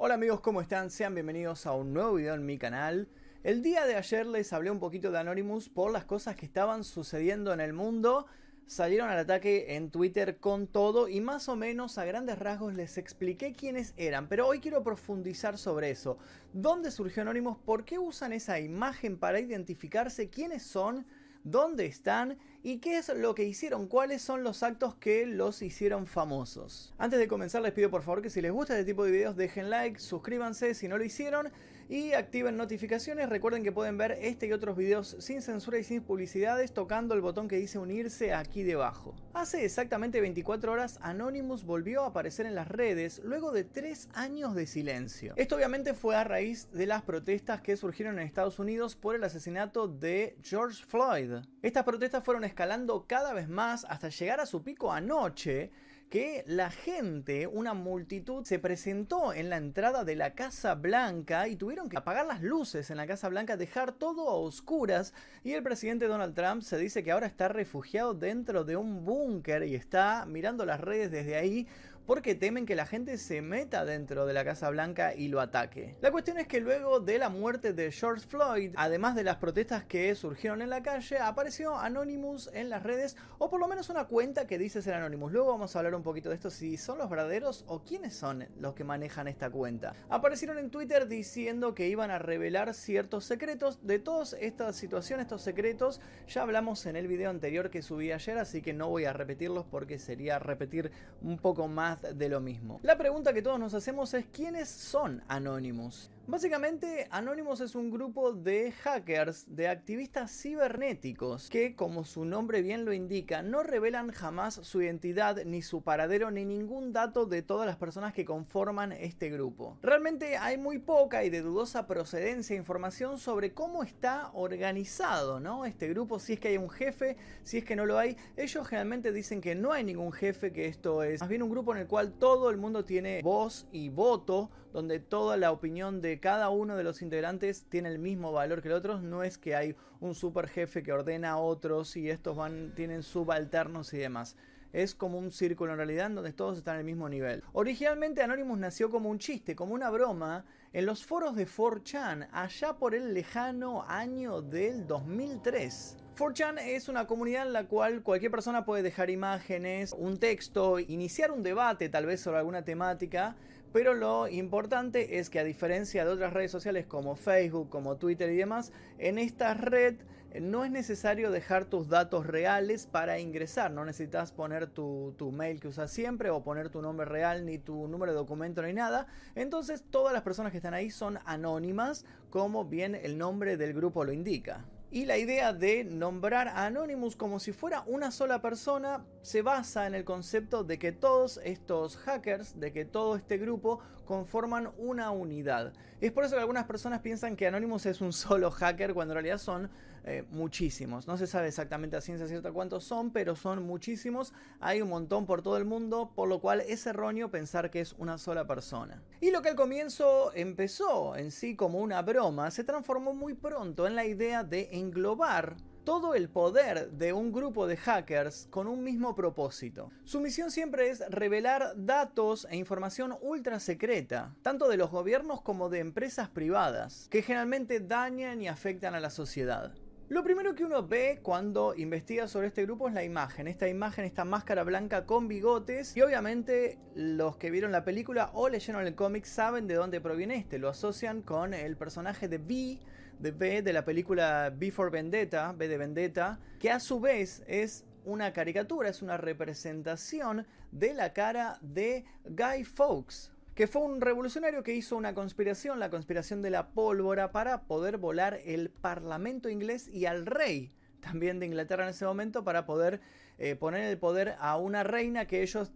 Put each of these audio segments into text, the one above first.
Hola amigos, ¿cómo están? Sean bienvenidos a un nuevo video en mi canal. El día de ayer les hablé un poquito de Anonymous por las cosas que estaban sucediendo en el mundo. Salieron al ataque en Twitter con todo y más o menos a grandes rasgos les expliqué quiénes eran, pero hoy quiero profundizar sobre eso. ¿Dónde surgió Anonymous? ¿Por qué usan esa imagen para identificarse? ¿Quiénes son? Dónde están y qué es lo que hicieron, cuáles son los actos que los hicieron famosos. Antes de comenzar les pido por favor que si les gusta este tipo de videos dejen like, suscríbanse si no lo hicieron y activen notificaciones. Recuerden que pueden ver este y otros videos sin censura y sin publicidades tocando el botón que dice unirse aquí debajo. Hace exactamente 24 horas Anonymous volvió a aparecer en las redes luego de 3 años de silencio. Esto obviamente fue a raíz de las protestas que surgieron en Estados Unidos por el asesinato de George Floyd. Estas protestas fueron escalando cada vez más hasta llegar a su pico anoche que la gente, una multitud, se presentó en la entrada de la Casa Blanca y tuvieron que apagar las luces en la Casa Blanca, dejar todo a oscuras y el presidente Donald Trump se dice que ahora está refugiado dentro de un búnker y está mirando las redes desde ahí porque temen que la gente se meta dentro de la Casa Blanca y lo ataque. La cuestión es que luego de la muerte de George Floyd, además de las protestas que surgieron en la calle, apareció Anonymous en las redes, o por lo menos una cuenta que dice ser Anonymous. Luego vamos a hablar un poquito de esto, si son los verdaderos o quiénes son los que manejan esta cuenta. Aparecieron en Twitter diciendo que iban a revelar ciertos secretos. De todas estas situaciones, estos secretos, ya hablamos en el video anterior que subí ayer, así que no voy a repetirlos porque sería repetir un poco más de lo mismo. La pregunta que todos nos hacemos es ¿quiénes son Anonymous? Básicamente, Anonymous es un grupo de hackers, de activistas cibernéticos, que, como su nombre bien lo indica, no revelan jamás su identidad, ni su paradero, ni ningún dato de todas las personas que conforman este grupo. Realmente hay muy poca y de dudosa procedencia información sobre cómo está organizado, ¿no? Este grupo, si es que hay un jefe, si es que no lo hay. Ellos generalmente dicen que no hay ningún jefe, que esto es más bien un grupo en el cual todo el mundo tiene voz y voto, donde toda la opinión de cada uno de los integrantes tiene el mismo valor que el otro. No es que hay un super jefe que ordena a otros y estos van, tienen subalternos y demás. Es como un círculo en realidad donde todos están al mismo nivel. Originalmente Anonymous nació como un chiste, como una broma, en los foros de 4chan, allá por el lejano año del 2003. 4chan es una comunidad en la cual cualquier persona puede dejar imágenes, un texto, iniciar un debate tal vez sobre alguna temática, pero lo importante es que a diferencia de otras redes sociales como Facebook, como Twitter y demás, en esta red no es necesario dejar tus datos reales para ingresar. No necesitas poner tu, tu, mail que usas siempre o poner tu nombre real, ni tu número de documento, ni nada. Entonces todas las personas que están ahí son anónimas, como bien el nombre del grupo lo indica. Y la idea de nombrar a Anonymous como si fuera una sola persona se basa en el concepto de que todos estos hackers, de que todo este grupo conforman una unidad. Es por eso que algunas personas piensan que Anonymous es un solo hacker cuando en realidad son eh, muchísimos. No se sabe exactamente a ciencia cierta cuántos son, pero son muchísimos. Hay un montón por todo el mundo, por lo cual es erróneo pensar que es una sola persona. Y lo que al comienzo empezó en sí como una broma, se transformó muy pronto en la idea de englobar todo el poder de un grupo de hackers con un mismo propósito. Su misión siempre es revelar datos e información ultra secreta, tanto de los gobiernos como de empresas privadas, que generalmente dañan y afectan a la sociedad. Lo primero que uno ve cuando investiga sobre este grupo es la imagen. Esta imagen, esta máscara blanca con bigotes. Y obviamente los que vieron la película o leyeron el cómic saben de dónde proviene este. Lo asocian con el personaje de V, de B de la película B for Vendetta, B de Vendetta, que a su vez es una caricatura, es una representación de la cara de Guy Fawkes, que fue un revolucionario que hizo una conspiración, la conspiración de la pólvora, para poder volar el parlamento inglés y al rey también de Inglaterra en ese momento para poder eh, poner el poder a una reina que ellos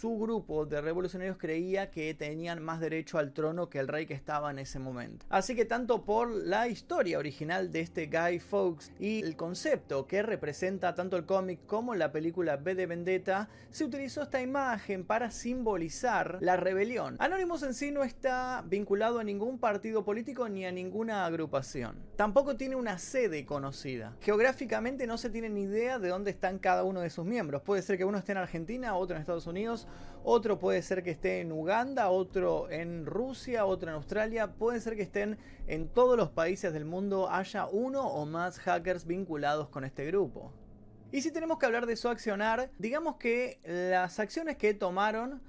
su grupo de revolucionarios creía que tenían más derecho al trono que el rey que estaba en ese momento. Así que tanto por la historia original de este Guy Fawkes y el concepto que representa tanto el cómic como la película B de Vendetta, se utilizó esta imagen para simbolizar la rebelión. Anonymous en sí no está vinculado a ningún partido político ni a ninguna agrupación. Tampoco tiene una sede conocida. Geográficamente no se tiene ni idea de dónde están cada uno de sus miembros. Puede ser que uno esté en Argentina, otro en Estados Unidos, Otro puede ser que esté en Uganda, otro en Rusia, otro en Australia, puede ser que estén en todos los países del mundo haya uno o más hackers vinculados con este grupo. Y si tenemos que hablar de su accionar, digamos que las acciones que tomaron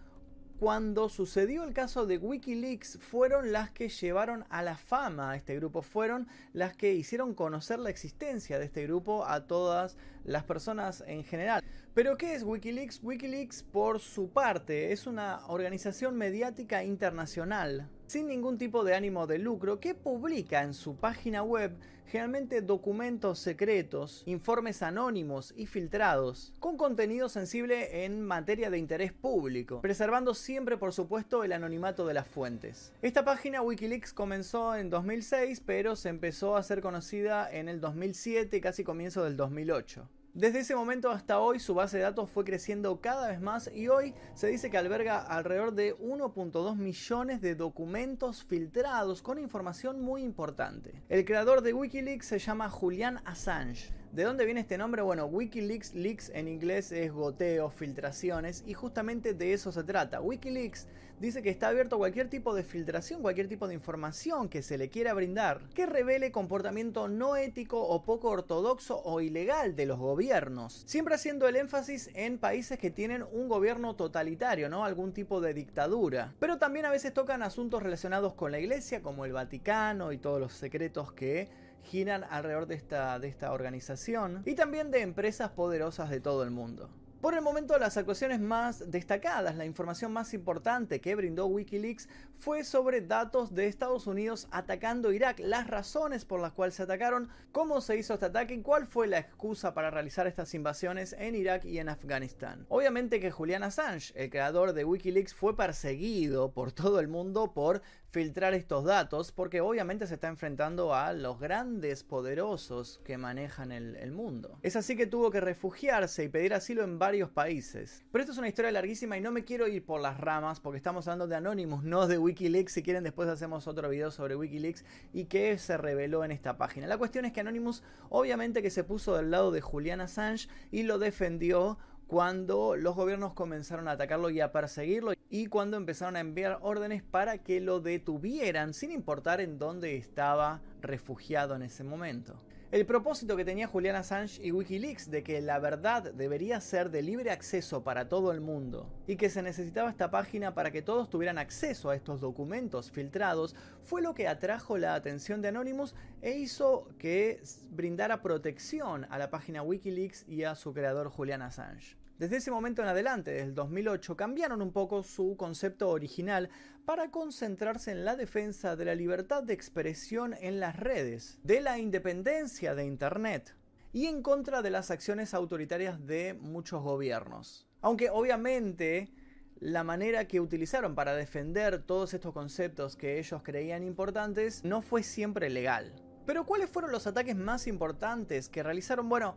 cuando sucedió el caso de Wikileaks fueron las que llevaron a la fama a este grupo, fueron las que hicieron conocer la existencia de este grupo a todas las personas en general. Pero ¿qué es Wikileaks? Wikileaks por su parte es una organización mediática internacional sin ningún tipo de ánimo de lucro que publica en su página web generalmente documentos secretos, informes anónimos y filtrados, con contenido sensible en materia de interés público, preservando siempre por supuesto el anonimato de las fuentes. Esta página Wikileaks comenzó en 2006, pero se empezó a ser conocida en el 2007, casi comienzo del 2008. Desde ese momento hasta hoy su base de datos fue creciendo cada vez más y hoy se dice que alberga alrededor de 1.2 millones de documentos filtrados con información muy importante. El creador de Wikileaks se llama Julian Assange. ¿De dónde viene este nombre? Bueno, Wikileaks, leaks en inglés es goteo, filtraciones, y justamente de eso se trata. Wikileaks dice que está abierto a cualquier tipo de filtración, cualquier tipo de información que se le quiera brindar, que revele comportamiento no ético o poco ortodoxo o ilegal de los gobiernos. Siempre haciendo el énfasis en países que tienen un gobierno totalitario, ¿no? Algún tipo de dictadura. Pero también a veces tocan asuntos relacionados con la iglesia, como el Vaticano y todos los secretos que giran alrededor de esta, de esta organización y también de empresas poderosas de todo el mundo. Por el momento, las actuaciones más destacadas, la información más importante que brindó Wikileaks fue sobre datos de Estados Unidos atacando Irak, las razones por las cuales se atacaron, cómo se hizo este ataque y cuál fue la excusa para realizar estas invasiones en Irak y en Afganistán. Obviamente que Julian Assange, el creador de Wikileaks, fue perseguido por todo el mundo por filtrar estos datos porque obviamente se está enfrentando a los grandes poderosos que manejan el, mundo. Es así que tuvo que refugiarse y pedir asilo en varios países. Pero esto es una historia larguísima y no me quiero ir por las ramas porque estamos hablando de Anonymous, no de Wikileaks. Si quieren después hacemos otro video sobre Wikileaks y qué se reveló en esta página. La cuestión es que Anonymous obviamente que se puso del lado de Julian Assange y lo defendió cuando los gobiernos comenzaron a atacarlo y a perseguirlo y cuando empezaron a enviar órdenes para que lo detuvieran sin importar en dónde estaba refugiado en ese momento. El propósito que tenía Julian Assange y Wikileaks de que la verdad debería ser de libre acceso para todo el mundo y que se necesitaba esta página para que todos tuvieran acceso a estos documentos filtrados fue lo que atrajo la atención de Anonymous e hizo que brindara protección a la página Wikileaks y a su creador Julian Assange. Desde ese momento en adelante, desde el 2008, cambiaron un poco su concepto original para concentrarse en la defensa de la libertad de expresión en las redes, de la independencia de Internet y en contra de las acciones autoritarias de muchos gobiernos. Aunque obviamente la manera que utilizaron para defender todos estos conceptos que ellos creían importantes no fue siempre legal. Pero ¿cuáles fueron los ataques más importantes que realizaron? Bueno,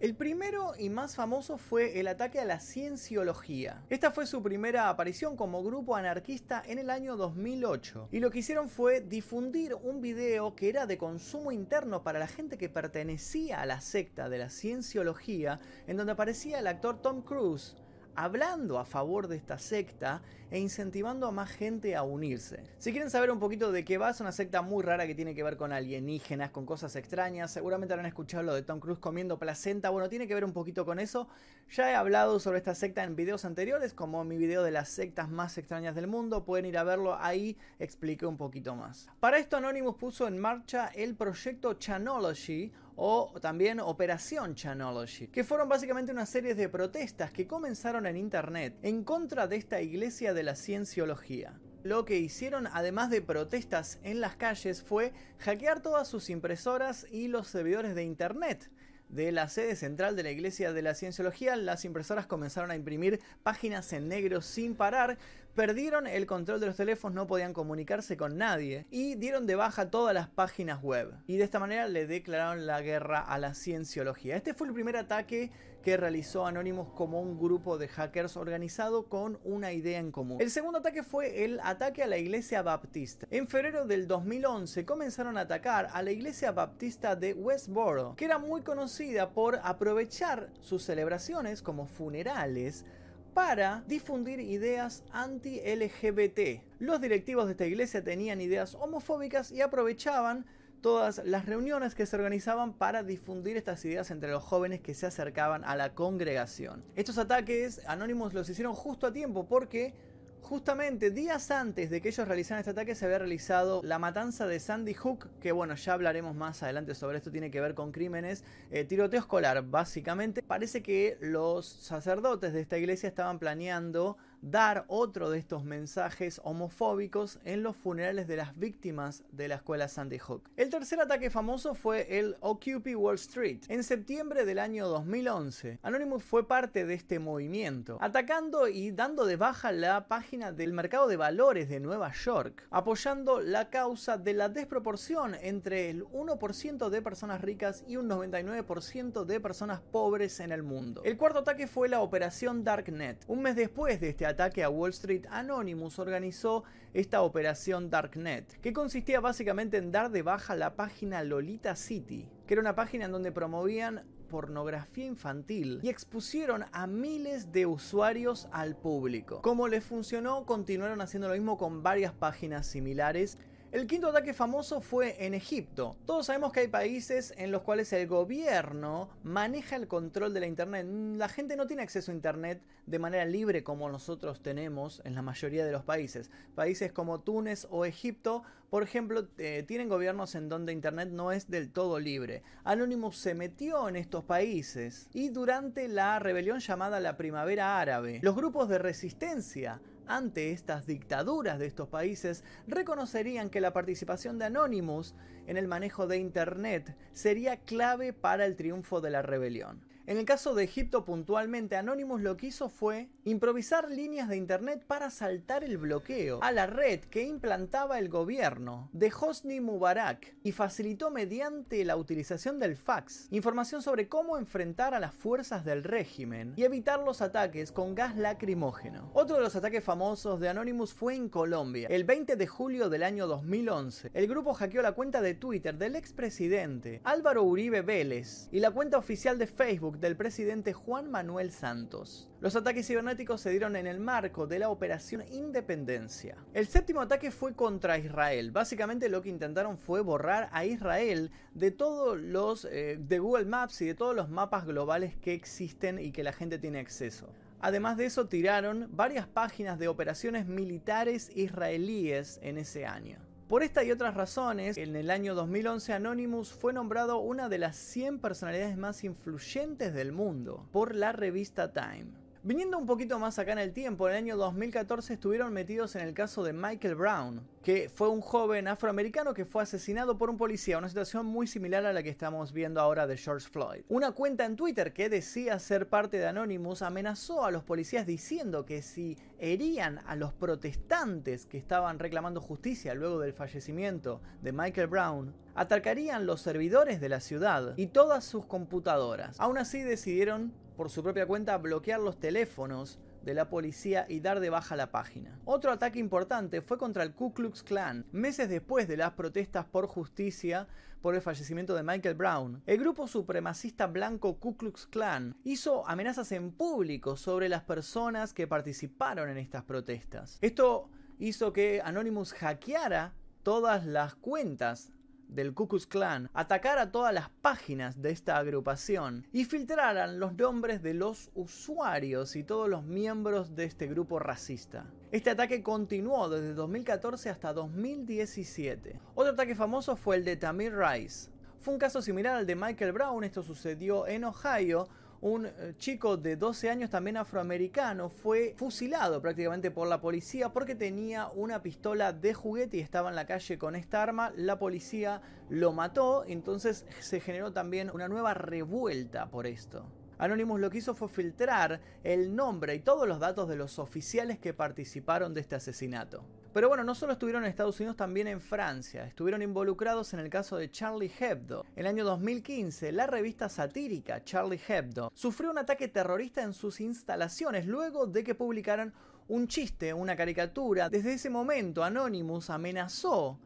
el primero y más famoso fue el ataque a la cienciología. Esta fue su primera aparición como grupo anarquista en el año 2008. Y lo que hicieron fue difundir un video que era de consumo interno para la gente que pertenecía a la secta de la cienciología, en donde aparecía el actor Tom Cruise hablando a favor de esta secta e incentivando a más gente a unirse. Si quieren saber un poquito de qué va, es una secta muy rara que tiene que ver con alienígenas, con cosas extrañas. Seguramente habrán escuchado lo de Tom Cruise comiendo placenta. Bueno, tiene que ver un poquito con eso. Ya he hablado sobre esta secta en videos anteriores, como mi video de las sectas más extrañas del mundo. Pueden ir a verlo ahí, expliqué un poquito más. Para esto Anonymous puso en marcha el proyecto Chanology o también Operación Chanology, que fueron básicamente una serie de protestas que comenzaron en internet en contra de esta iglesia de la cienciología. Lo que hicieron, además de protestas en las calles, fue hackear todas sus impresoras y los servidores de internet de la sede central de la Iglesia de la Cienciología, las impresoras comenzaron a imprimir páginas en negro sin parar, perdieron el control de los teléfonos, no podían comunicarse con nadie y dieron de baja todas las páginas web. Y de esta manera le declararon la guerra a la cienciología. Este fue el primer ataque que realizó Anonymous como un grupo de hackers organizado con una idea en común. El segundo ataque fue el ataque a la iglesia baptista. En febrero del 2011 comenzaron a atacar a la iglesia baptista de Westboro, que era muy conocida por aprovechar sus celebraciones como funerales para difundir ideas anti-LGBT. Los directivos de esta iglesia tenían ideas homofóbicas y aprovechaban todas las reuniones que se organizaban para difundir estas ideas entre los jóvenes que se acercaban a la congregación. Estos ataques anónimos los hicieron justo a tiempo porque Justamente días antes de que ellos realizaran este ataque se había realizado la matanza de Sandy Hook, que bueno, ya hablaremos más adelante sobre esto, tiene que ver con crímenes, eh, tiroteo escolar básicamente. Parece que los sacerdotes de esta iglesia estaban planeando dar otro de estos mensajes homofóbicos en los funerales de las víctimas de la escuela Sandy Hook. El tercer ataque famoso fue el Occupy Wall Street. En septiembre del año 2011, Anonymous fue parte de este movimiento, atacando y dando de baja la página del mercado de valores de Nueva York, apoyando la causa de la desproporción entre el 1% de personas ricas y un 99% de personas pobres en el mundo. El cuarto ataque fue la operación Darknet. Un mes después de este ataque a Wall Street, Anonymous organizó esta operación Darknet, que consistía básicamente en dar de baja la página Lolita City, que era una página en donde promovían pornografía infantil y expusieron a miles de usuarios al público. Como les funcionó, continuaron haciendo lo mismo con varias páginas similares el quinto ataque famoso fue en Egipto. Todos sabemos que hay países en los cuales el gobierno maneja el control de la Internet. La gente no tiene acceso a Internet de manera libre como nosotros tenemos en la mayoría de los países. Países como Túnez o Egipto, por ejemplo, eh, tienen gobiernos en donde Internet no es del todo libre. Anonymous se metió en estos países y durante la rebelión llamada la Primavera Árabe, los grupos de resistencia ante estas dictaduras de estos países reconocerían que la participación de Anonymous en el manejo de Internet sería clave para el triunfo de la rebelión. En el caso de Egipto puntualmente, Anonymous lo que hizo fue improvisar líneas de internet para saltar el bloqueo a la red que implantaba el gobierno de Hosni Mubarak y facilitó mediante la utilización del fax información sobre cómo enfrentar a las fuerzas del régimen y evitar los ataques con gas lacrimógeno. Otro de los ataques famosos de Anonymous fue en Colombia. El 20 de julio del año 2011, el grupo hackeó la cuenta de Twitter del expresidente Álvaro Uribe Vélez y la cuenta oficial de Facebook del presidente Juan Manuel Santos. Los ataques cibernéticos se dieron en el marco de la Operación Independencia. El séptimo ataque fue contra Israel. Básicamente lo que intentaron fue borrar a Israel de todos los eh, de Google Maps y de todos los mapas globales que existen y que la gente tiene acceso. Además de eso, tiraron varias páginas de operaciones militares israelíes en ese año. Por esta y otras razones, en el año 2011 Anonymous fue nombrado una de las 100 personalidades más influyentes del mundo por la revista Time. Viniendo un poquito más acá en el tiempo, en el año 2014 estuvieron metidos en el caso de Michael Brown, que fue un joven afroamericano que fue asesinado por un policía, una situación muy similar a la que estamos viendo ahora de George Floyd. Una cuenta en Twitter que decía ser parte de Anonymous amenazó a los policías diciendo que si herían a los protestantes que estaban reclamando justicia luego del fallecimiento de Michael Brown, atacarían los servidores de la ciudad y todas sus computadoras. Aún así decidieron por su propia cuenta bloquear los teléfonos de la policía y dar de baja la página. Otro ataque importante fue contra el Ku Klux Klan, meses después de las protestas por justicia por el fallecimiento de Michael Brown. El grupo supremacista blanco Ku Klux Klan hizo amenazas en público sobre las personas que participaron en estas protestas. Esto hizo que Anonymous hackeara todas las cuentas del Ku Klux Klan atacara todas las páginas de esta agrupación y filtraran los nombres de los usuarios y todos los miembros de este grupo racista. Este ataque continuó desde 2014 hasta 2017. Otro ataque famoso fue el de Tamir Rice. Fue un caso similar al de Michael Brown, esto sucedió en Ohio, un eh, chico de 12 años también afroamericano fue fusilado prácticamente por la policía porque tenía una pistola de juguete y estaba en la calle con esta arma. La policía lo mató, entonces se generó también una nueva revuelta por esto. Anonymous lo que hizo fue filtrar el nombre y todos los datos de los oficiales que participaron de este asesinato. Pero bueno, no solo estuvieron en Estados Unidos, también en Francia. Estuvieron involucrados en el caso de Charlie Hebdo. En el año 2015, la revista satírica Charlie Hebdo sufrió un ataque terrorista en sus instalaciones luego de que publicaran un chiste, una caricatura. Desde ese momento, Anonymous amenazó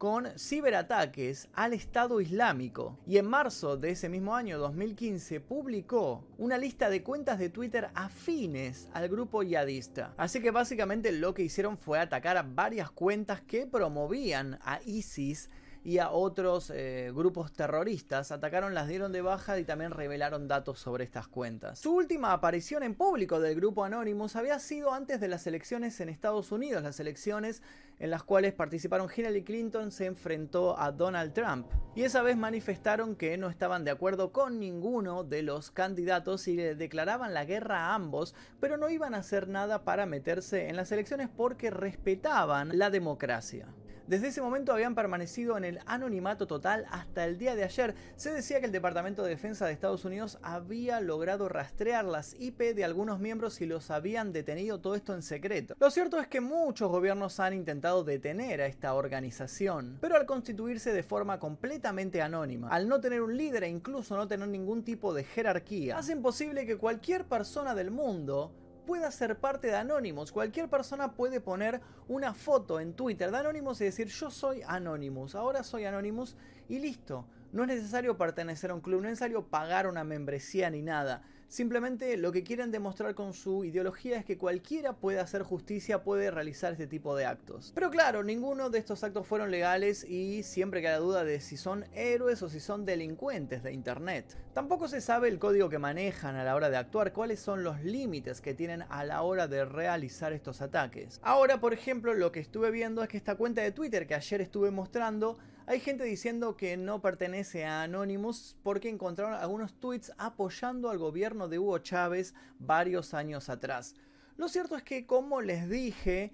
con ciberataques al Estado Islámico y en marzo de ese mismo año 2015 publicó una lista de cuentas de Twitter afines al grupo yadista. Así que básicamente lo que hicieron fue atacar a varias cuentas que promovían a ISIS y a otros eh, grupos terroristas. Atacaron, las dieron de baja y también revelaron datos sobre estas cuentas. Su última aparición en público del grupo Anonymous había sido antes de las elecciones en Estados Unidos, las elecciones en las cuales participaron Hillary Clinton se enfrentó a Donald Trump. Y esa vez manifestaron que no estaban de acuerdo con ninguno de los candidatos y le declaraban la guerra a ambos, pero no iban a hacer nada para meterse en las elecciones porque respetaban la democracia. Desde ese momento habían permanecido en el anonimato total hasta el día de ayer. Se decía que el Departamento de Defensa de Estados Unidos había logrado rastrear las IP de algunos miembros y los habían detenido todo esto en secreto. Lo cierto es que muchos gobiernos han intentado detener a esta organización, pero al constituirse de forma completamente anónima, al no tener un líder e incluso no tener ningún tipo de jerarquía, hacen posible que cualquier persona del mundo pueda ser parte de Anonymous. Cualquier persona puede poner una foto en Twitter de Anonymous y decir yo soy Anonymous, ahora soy Anonymous y listo. No es necesario pertenecer a un club, no es necesario pagar una membresía ni nada. Simplemente lo que quieren demostrar con su ideología es que cualquiera puede hacer justicia, puede realizar este tipo de actos. Pero claro, ninguno de estos actos fueron legales y siempre queda duda de si son héroes o si son delincuentes de Internet. Tampoco se sabe el código que manejan a la hora de actuar, cuáles son los límites que tienen a la hora de realizar estos ataques. Ahora, por ejemplo, lo que estuve viendo es que esta cuenta de Twitter que ayer estuve mostrando hay gente diciendo que no pertenece a Anonymous porque encontraron algunos tweets apoyando al gobierno de Hugo Chávez varios años atrás. Lo cierto es que, como les dije,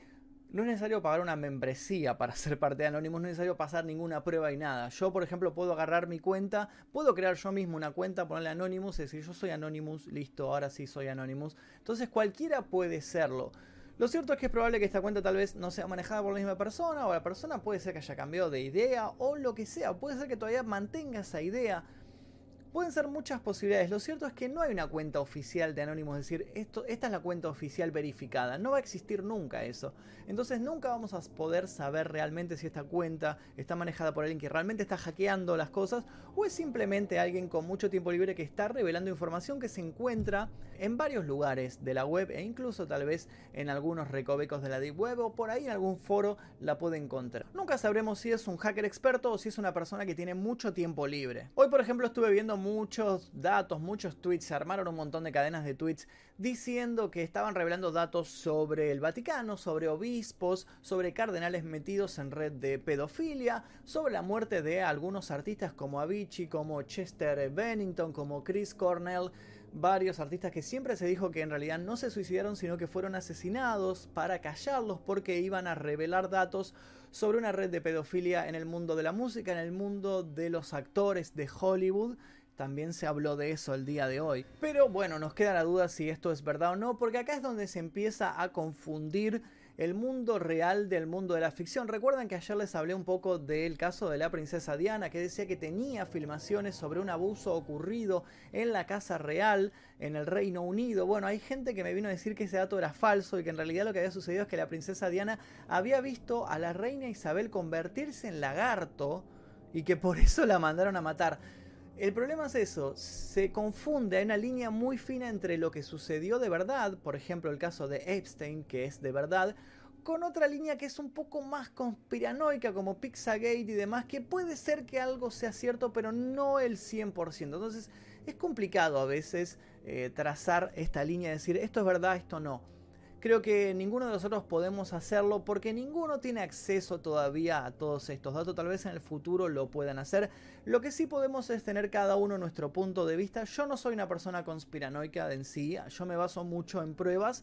no es necesario pagar una membresía para ser parte de Anonymous, no es necesario pasar ninguna prueba y nada. Yo, por ejemplo, puedo agarrar mi cuenta, puedo crear yo mismo una cuenta, ponerle Anonymous y decir yo soy Anonymous, listo, ahora sí soy Anonymous. Entonces cualquiera puede serlo. Lo cierto es que es probable que esta cuenta tal vez no sea manejada por la misma persona o la persona puede ser que haya cambiado de idea o lo que sea. Puede ser que todavía mantenga esa idea Pueden ser muchas posibilidades. Lo cierto es que no hay una cuenta oficial de Anonymous, es decir, esto, esta es la cuenta oficial verificada. No va a existir nunca eso. Entonces nunca vamos a poder saber realmente si esta cuenta está manejada por alguien que realmente está hackeando las cosas o es simplemente alguien con mucho tiempo libre que está revelando información que se encuentra en varios lugares de la web e incluso tal vez en algunos recovecos de la deep web o por ahí en algún foro la puede encontrar. Nunca sabremos si es un hacker experto o si es una persona que tiene mucho tiempo libre. Hoy por ejemplo estuve viendo muchos datos, muchos tweets, se armaron un montón de cadenas de tweets diciendo que estaban revelando datos sobre el Vaticano, sobre obispos, sobre cardenales metidos en red de pedofilia, sobre la muerte de algunos artistas como Avicii, como Chester Bennington, como Chris Cornell, varios artistas que siempre se dijo que en realidad no se suicidaron, sino que fueron asesinados para callarlos porque iban a revelar datos sobre una red de pedofilia en el mundo de la música, en el mundo de los actores de Hollywood también se habló de eso el día de hoy. Pero bueno, nos queda la duda si esto es verdad o no, porque acá es donde se empieza a confundir el mundo real del mundo de la ficción. Recuerdan que ayer les hablé un poco del caso de la princesa Diana, que decía que tenía filmaciones sobre un abuso ocurrido en la casa real en el Reino Unido. Bueno, hay gente que me vino a decir que ese dato era falso y que en realidad lo que había sucedido es que la princesa Diana había visto a la reina Isabel convertirse en lagarto y que por eso la mandaron a matar. El problema es eso, se confunde, hay una línea muy fina entre lo que sucedió de verdad, por ejemplo el caso de Epstein, que es de verdad, con otra línea que es un poco más conspiranoica, como Pizzagate y demás, que puede ser que algo sea cierto, pero no el 100%. Entonces es complicado a veces eh, trazar esta línea decir esto es verdad, esto no. Creo que ninguno de nosotros podemos hacerlo porque ninguno tiene acceso todavía a todos estos datos. Tal vez en el futuro lo puedan hacer. Lo que sí podemos es tener cada uno nuestro punto de vista. Yo no soy una persona conspiranoica en sí. Yo me baso mucho en pruebas.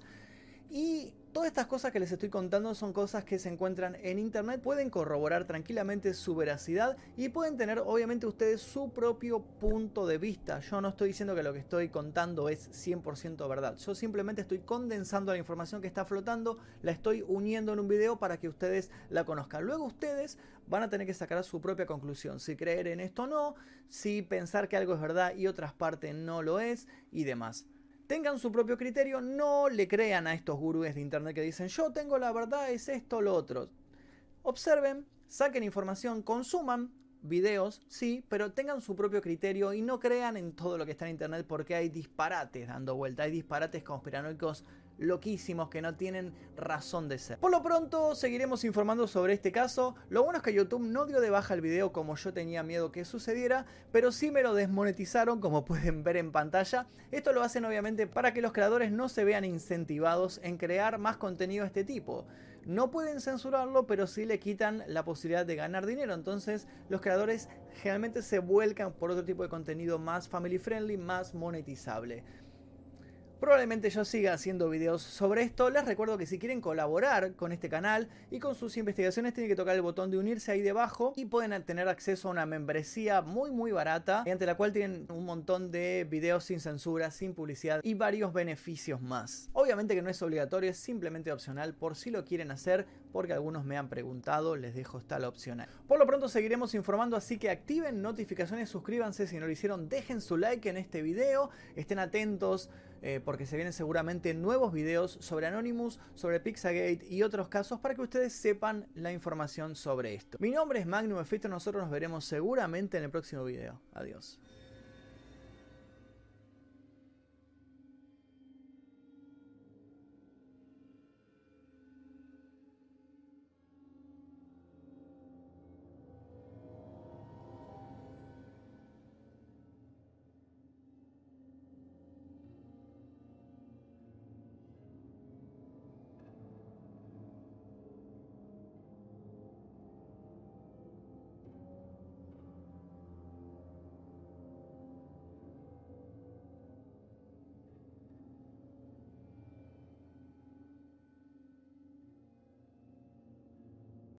Y Todas estas cosas que les estoy contando son cosas que se encuentran en internet, pueden corroborar tranquilamente su veracidad y pueden tener obviamente ustedes su propio punto de vista. Yo no estoy diciendo que lo que estoy contando es 100% verdad, yo simplemente estoy condensando la información que está flotando, la estoy uniendo en un video para que ustedes la conozcan. Luego ustedes van a tener que sacar su propia conclusión, si creer en esto o no, si pensar que algo es verdad y otras partes no lo es y demás tengan su propio criterio, no le crean a estos gurúes de internet que dicen yo tengo la verdad, es esto o lo otro. Observen, saquen información, consuman videos, sí, pero tengan su propio criterio y no crean en todo lo que está en internet porque hay disparates dando vuelta, hay disparates conspiranoicos loquísimos que no tienen razón de ser. Por lo pronto seguiremos informando sobre este caso. Lo bueno es que YouTube no dio de baja el video como yo tenía miedo que sucediera, pero sí me lo desmonetizaron como pueden ver en pantalla. Esto lo hacen obviamente para que los creadores no se vean incentivados en crear más contenido de este tipo. No pueden censurarlo, pero sí le quitan la posibilidad de ganar dinero. Entonces los creadores generalmente se vuelcan por otro tipo de contenido más family friendly, más monetizable. Probablemente yo siga haciendo videos sobre esto. Les recuerdo que si quieren colaborar con este canal y con sus investigaciones tienen que tocar el botón de unirse ahí debajo y pueden tener acceso a una membresía muy muy barata mediante la cual tienen un montón de videos sin censura, sin publicidad y varios beneficios más. Obviamente que no es obligatorio, es simplemente opcional por si lo quieren hacer porque algunos me han preguntado, les dejo esta la opcional. Por lo pronto seguiremos informando, así que activen notificaciones, suscríbanse si no lo hicieron, dejen su like en este video, estén atentos eh, porque se vienen seguramente nuevos videos sobre Anonymous, sobre Pixagate y otros casos para que ustedes sepan la información sobre esto. Mi nombre es Magnum Efecto, nosotros nos veremos seguramente en el próximo video. Adiós.